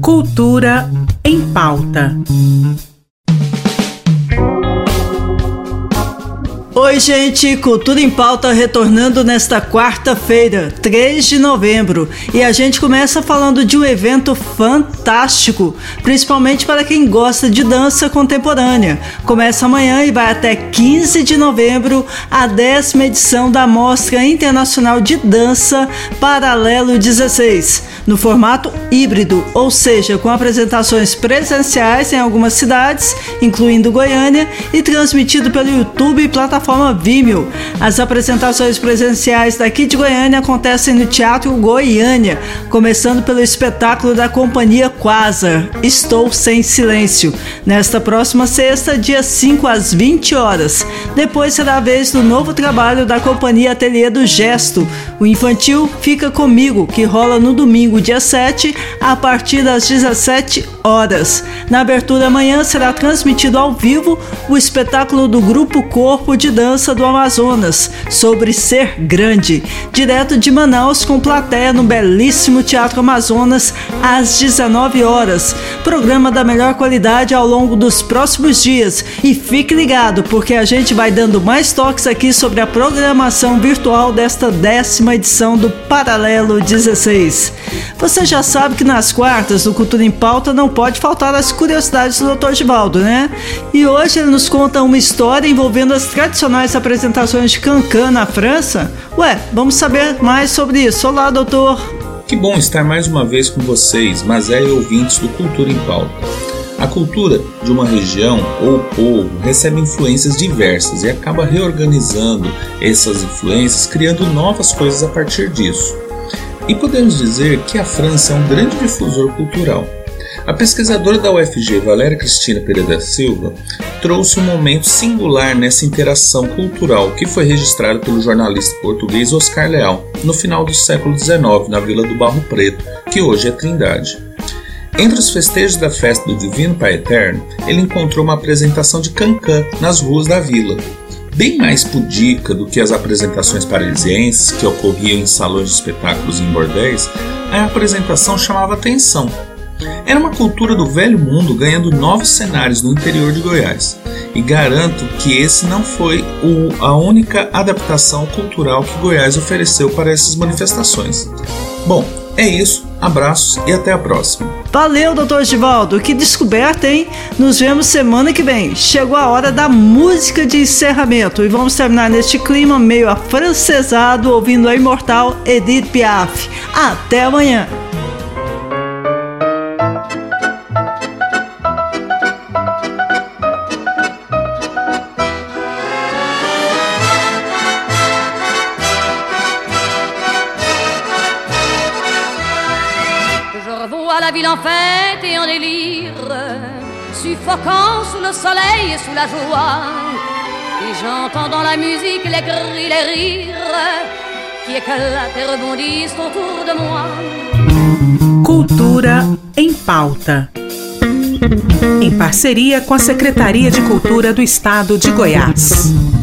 Cultura em pauta. Oi, gente, Cultura em Pauta retornando nesta quarta-feira, 3 de novembro. E a gente começa falando de um evento fantástico, principalmente para quem gosta de dança contemporânea. Começa amanhã e vai até 15 de novembro a décima edição da Mostra Internacional de Dança Paralelo 16, no formato híbrido, ou seja, com apresentações presenciais em algumas cidades, incluindo Goiânia, e transmitido pelo YouTube e plataforma plataforma Vimeo. As apresentações presenciais daqui de Goiânia acontecem no Teatro Goiânia, começando pelo espetáculo da companhia Quasar, Estou Sem Silêncio, nesta próxima sexta, dia 5 às 20 horas. Depois será a vez do novo trabalho da companhia Ateliê do Gesto, o infantil Fica Comigo, que rola no domingo, dia 7, a partir das 17 horas. Na abertura amanhã será transmitido ao vivo o espetáculo do Grupo Corpo de Dança do Amazonas, sobre ser grande, direto de Manaus com plateia no belíssimo Teatro Amazonas às 19 horas. Programa da melhor qualidade ao longo dos próximos dias. E fique ligado, porque a gente vai dando mais toques aqui sobre a programação virtual desta décima edição do Paralelo 16. Você já sabe que nas quartas do Cultura em Pauta não pode faltar as curiosidades do Dr. Givaldo, né? E hoje ele nos conta uma história envolvendo as tradicionais tradicionais apresentações de Cancan na França? Ué, vamos saber mais sobre isso. Olá, doutor. Que bom estar mais uma vez com vocês, mas é ouvintes do Cultura em Pauta. A cultura de uma região ou povo recebe influências diversas e acaba reorganizando essas influências, criando novas coisas a partir disso. E podemos dizer que a França é um grande difusor cultural. A pesquisadora da UFG, Valéria Cristina Pereira da Silva, trouxe um momento singular nessa interação cultural que foi registrado pelo jornalista português Oscar Leal no final do século XIX, na Vila do Barro Preto, que hoje é Trindade. Entre os festejos da festa do Divino Pai Eterno, ele encontrou uma apresentação de Cancan nas ruas da vila. Bem mais pudica do que as apresentações parisienses que ocorriam em salões de espetáculos e em bordéis, a apresentação chamava atenção era uma cultura do velho mundo ganhando novos cenários no interior de Goiás. E garanto que esse não foi o, a única adaptação cultural que Goiás ofereceu para essas manifestações. Bom, é isso, abraços e até a próxima. Valeu, doutor Givaldo, que descoberta, hein? Nos vemos semana que vem. Chegou a hora da música de encerramento e vamos terminar neste clima meio afrancesado ouvindo a imortal Edith Piaf. Até amanhã! La ville en fête et en délire, suffoquant sous le soleil et sous la joie. Et j'entends dans la musique les cris, les rires qui éclatent et rebondissent autour de moi. Cultura em pauta. Em parceria com a Secretaria de Cultura do Estado de Goiás.